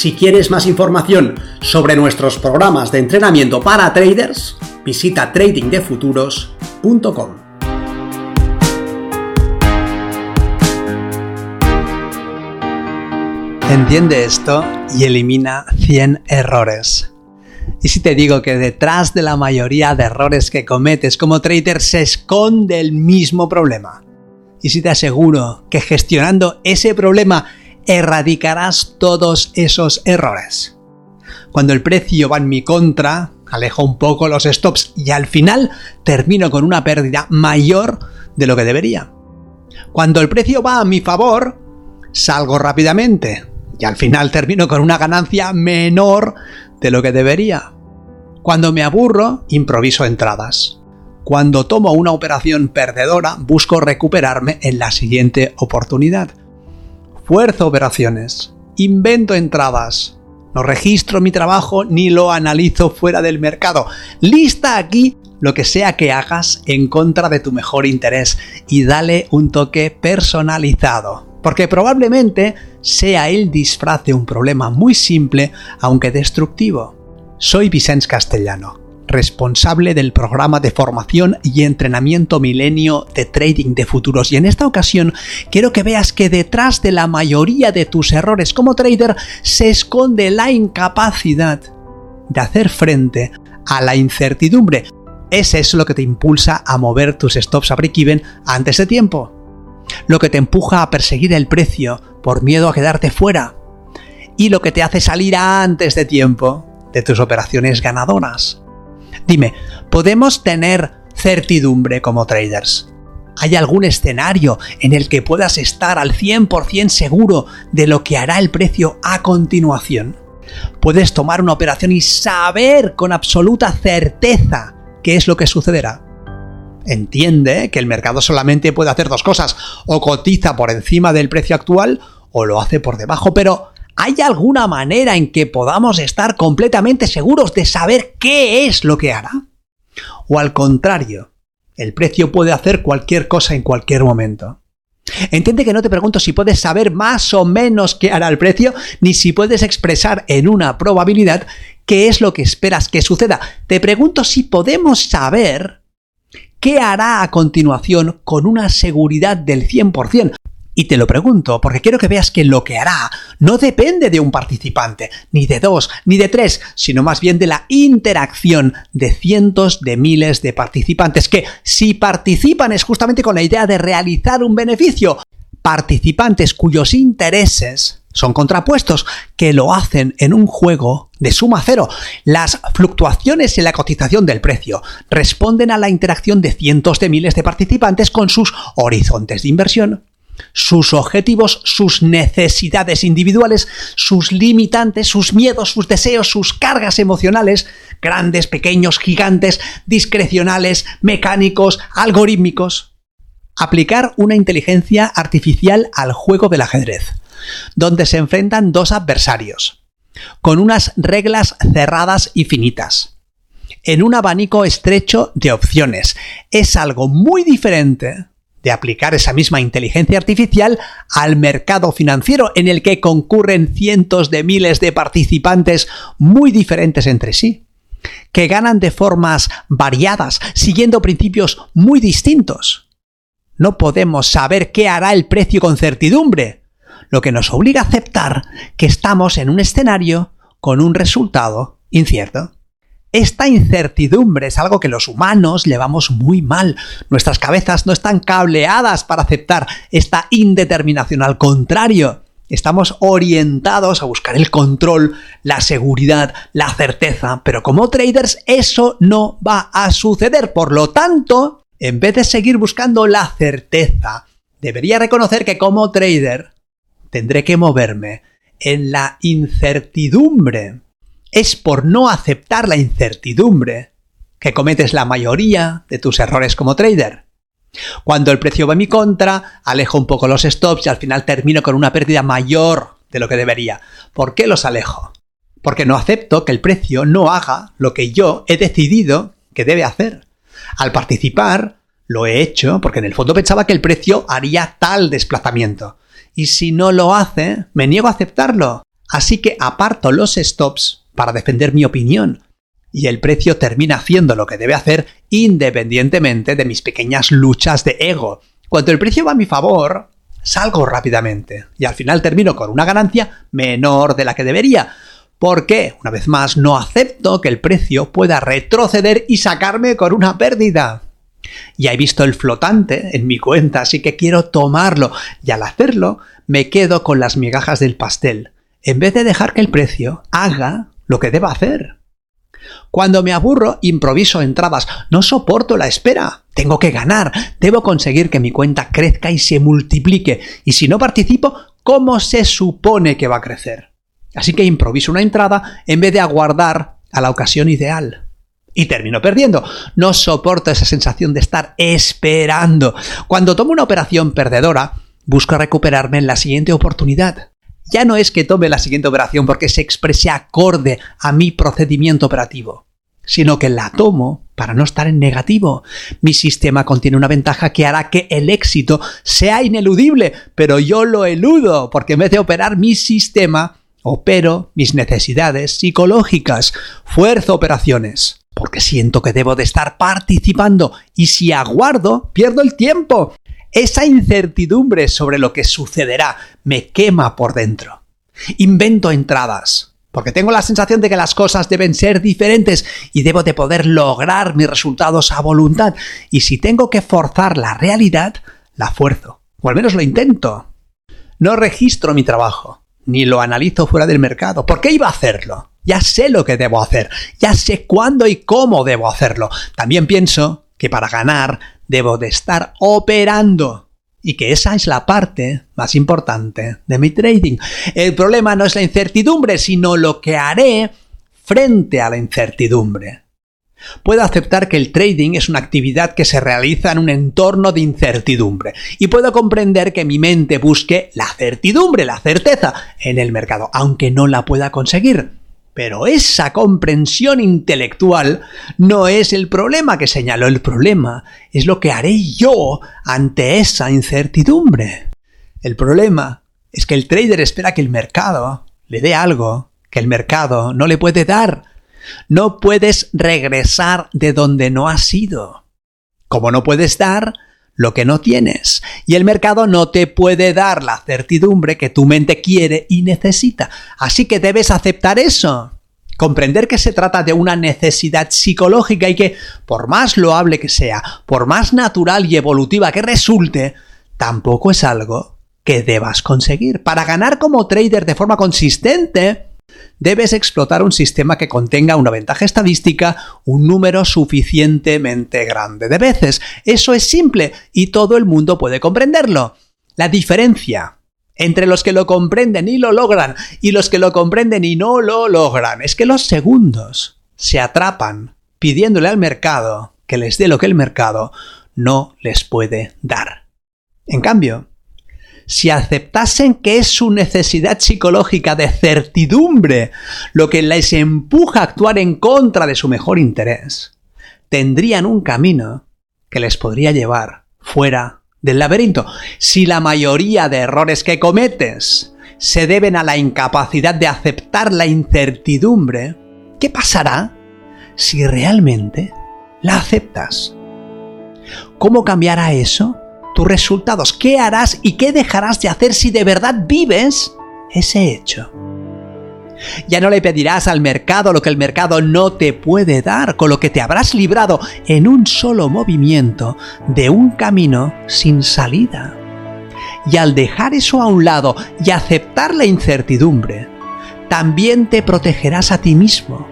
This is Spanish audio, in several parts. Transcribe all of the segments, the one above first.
Si quieres más información sobre nuestros programas de entrenamiento para traders, visita tradingdefuturos.com. Entiende esto y elimina 100 errores. Y si te digo que detrás de la mayoría de errores que cometes como trader se esconde el mismo problema. Y si te aseguro que gestionando ese problema erradicarás todos esos errores. Cuando el precio va en mi contra, alejo un poco los stops y al final termino con una pérdida mayor de lo que debería. Cuando el precio va a mi favor, salgo rápidamente y al final termino con una ganancia menor de lo que debería. Cuando me aburro, improviso entradas. Cuando tomo una operación perdedora, busco recuperarme en la siguiente oportunidad fuerzo operaciones, invento entradas, no registro mi trabajo ni lo analizo fuera del mercado. Lista aquí lo que sea que hagas en contra de tu mejor interés y dale un toque personalizado. Porque probablemente sea el disfraz de un problema muy simple, aunque destructivo. Soy Vicente Castellano responsable del programa de formación y entrenamiento milenio de trading de futuros. Y en esta ocasión quiero que veas que detrás de la mayoría de tus errores como trader se esconde la incapacidad de hacer frente a la incertidumbre. Ese es lo que te impulsa a mover tus stops a break-even antes de tiempo. Lo que te empuja a perseguir el precio por miedo a quedarte fuera. Y lo que te hace salir antes de tiempo de tus operaciones ganadoras. Dime, ¿podemos tener certidumbre como traders? ¿Hay algún escenario en el que puedas estar al 100% seguro de lo que hará el precio a continuación? ¿Puedes tomar una operación y saber con absoluta certeza qué es lo que sucederá? Entiende que el mercado solamente puede hacer dos cosas, o cotiza por encima del precio actual o lo hace por debajo, pero ¿Hay alguna manera en que podamos estar completamente seguros de saber qué es lo que hará? O al contrario, el precio puede hacer cualquier cosa en cualquier momento. Entiende que no te pregunto si puedes saber más o menos qué hará el precio, ni si puedes expresar en una probabilidad qué es lo que esperas que suceda. Te pregunto si podemos saber qué hará a continuación con una seguridad del 100%. Y te lo pregunto porque quiero que veas que lo que hará no depende de un participante, ni de dos, ni de tres, sino más bien de la interacción de cientos de miles de participantes que si participan es justamente con la idea de realizar un beneficio. Participantes cuyos intereses son contrapuestos, que lo hacen en un juego de suma cero. Las fluctuaciones en la cotización del precio responden a la interacción de cientos de miles de participantes con sus horizontes de inversión sus objetivos, sus necesidades individuales, sus limitantes, sus miedos, sus deseos, sus cargas emocionales, grandes, pequeños, gigantes, discrecionales, mecánicos, algorítmicos. Aplicar una inteligencia artificial al juego del ajedrez, donde se enfrentan dos adversarios, con unas reglas cerradas y finitas, en un abanico estrecho de opciones. Es algo muy diferente de aplicar esa misma inteligencia artificial al mercado financiero en el que concurren cientos de miles de participantes muy diferentes entre sí, que ganan de formas variadas, siguiendo principios muy distintos. No podemos saber qué hará el precio con certidumbre, lo que nos obliga a aceptar que estamos en un escenario con un resultado incierto. Esta incertidumbre es algo que los humanos llevamos muy mal. Nuestras cabezas no están cableadas para aceptar esta indeterminación. Al contrario, estamos orientados a buscar el control, la seguridad, la certeza. Pero como traders eso no va a suceder. Por lo tanto, en vez de seguir buscando la certeza, debería reconocer que como trader tendré que moverme en la incertidumbre. Es por no aceptar la incertidumbre que cometes la mayoría de tus errores como trader. Cuando el precio va en mi contra, alejo un poco los stops y al final termino con una pérdida mayor de lo que debería. ¿Por qué los alejo? Porque no acepto que el precio no haga lo que yo he decidido que debe hacer. Al participar, lo he hecho porque en el fondo pensaba que el precio haría tal desplazamiento. Y si no lo hace, me niego a aceptarlo. Así que aparto los stops para defender mi opinión. Y el precio termina haciendo lo que debe hacer independientemente de mis pequeñas luchas de ego. Cuando el precio va a mi favor, salgo rápidamente y al final termino con una ganancia menor de la que debería. ¿Por qué? Una vez más, no acepto que el precio pueda retroceder y sacarme con una pérdida. Ya he visto el flotante en mi cuenta, así que quiero tomarlo y al hacerlo me quedo con las migajas del pastel, en vez de dejar que el precio haga lo que deba hacer. Cuando me aburro, improviso entradas, no soporto la espera. Tengo que ganar, debo conseguir que mi cuenta crezca y se multiplique, y si no participo, ¿cómo se supone que va a crecer? Así que improviso una entrada en vez de aguardar a la ocasión ideal. Y termino perdiendo. No soporto esa sensación de estar esperando. Cuando tomo una operación perdedora, busco recuperarme en la siguiente oportunidad. Ya no es que tome la siguiente operación porque se exprese acorde a mi procedimiento operativo, sino que la tomo para no estar en negativo. Mi sistema contiene una ventaja que hará que el éxito sea ineludible, pero yo lo eludo porque en vez de operar mi sistema, Opero mis necesidades psicológicas, fuerzo operaciones, porque siento que debo de estar participando y si aguardo, pierdo el tiempo. Esa incertidumbre sobre lo que sucederá me quema por dentro. Invento entradas, porque tengo la sensación de que las cosas deben ser diferentes y debo de poder lograr mis resultados a voluntad. Y si tengo que forzar la realidad, la fuerzo, o al menos lo intento. No registro mi trabajo, ni lo analizo fuera del mercado. ¿Por qué iba a hacerlo? Ya sé lo que debo hacer, ya sé cuándo y cómo debo hacerlo. También pienso que para ganar debo de estar operando y que esa es la parte más importante de mi trading. El problema no es la incertidumbre, sino lo que haré frente a la incertidumbre. Puedo aceptar que el trading es una actividad que se realiza en un entorno de incertidumbre y puedo comprender que mi mente busque la certidumbre, la certeza en el mercado, aunque no la pueda conseguir. Pero esa comprensión intelectual no es el problema que señaló el problema, es lo que haré yo ante esa incertidumbre. El problema es que el trader espera que el mercado le dé algo que el mercado no le puede dar no puedes regresar de donde no has ido. Como no puedes dar lo que no tienes. Y el mercado no te puede dar la certidumbre que tu mente quiere y necesita. Así que debes aceptar eso. Comprender que se trata de una necesidad psicológica y que, por más loable que sea, por más natural y evolutiva que resulte, tampoco es algo que debas conseguir. Para ganar como trader de forma consistente, debes explotar un sistema que contenga una ventaja estadística un número suficientemente grande de veces. Eso es simple y todo el mundo puede comprenderlo. La diferencia entre los que lo comprenden y lo logran y los que lo comprenden y no lo logran es que los segundos se atrapan pidiéndole al mercado que les dé lo que el mercado no les puede dar. En cambio, si aceptasen que es su necesidad psicológica de certidumbre lo que les empuja a actuar en contra de su mejor interés, tendrían un camino que les podría llevar fuera del laberinto. Si la mayoría de errores que cometes se deben a la incapacidad de aceptar la incertidumbre, ¿qué pasará si realmente la aceptas? ¿Cómo cambiará eso? Resultados, qué harás y qué dejarás de hacer si de verdad vives ese hecho. Ya no le pedirás al mercado lo que el mercado no te puede dar, con lo que te habrás librado en un solo movimiento de un camino sin salida. Y al dejar eso a un lado y aceptar la incertidumbre, también te protegerás a ti mismo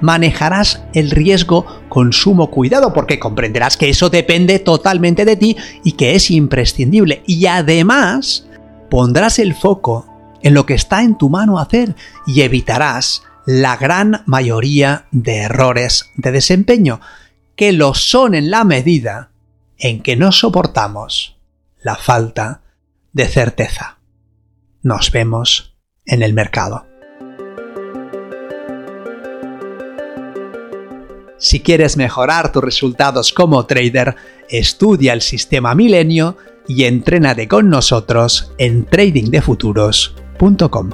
manejarás el riesgo con sumo cuidado porque comprenderás que eso depende totalmente de ti y que es imprescindible. Y además pondrás el foco en lo que está en tu mano hacer y evitarás la gran mayoría de errores de desempeño, que lo son en la medida en que no soportamos la falta de certeza. Nos vemos en el mercado. Si quieres mejorar tus resultados como trader, estudia el sistema Milenio y entrénate con nosotros en tradingdefuturos.com.